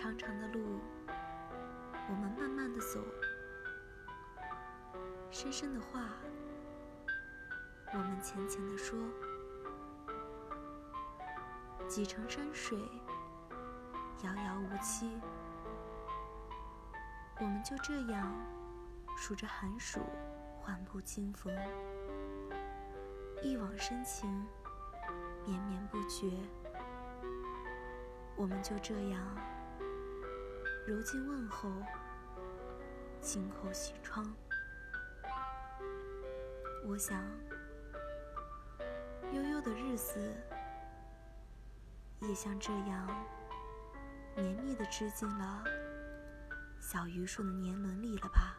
长长的路，我们慢慢的走，深深的话，我们浅浅的说，几程山水，遥遥无期，我们就这样数着寒暑，缓步轻逢，一往深情，绵绵不绝。我们就这样，如今问候，轻叩西窗。我想，悠悠的日子，也像这样，绵密的织进了小榆树的年轮里了吧。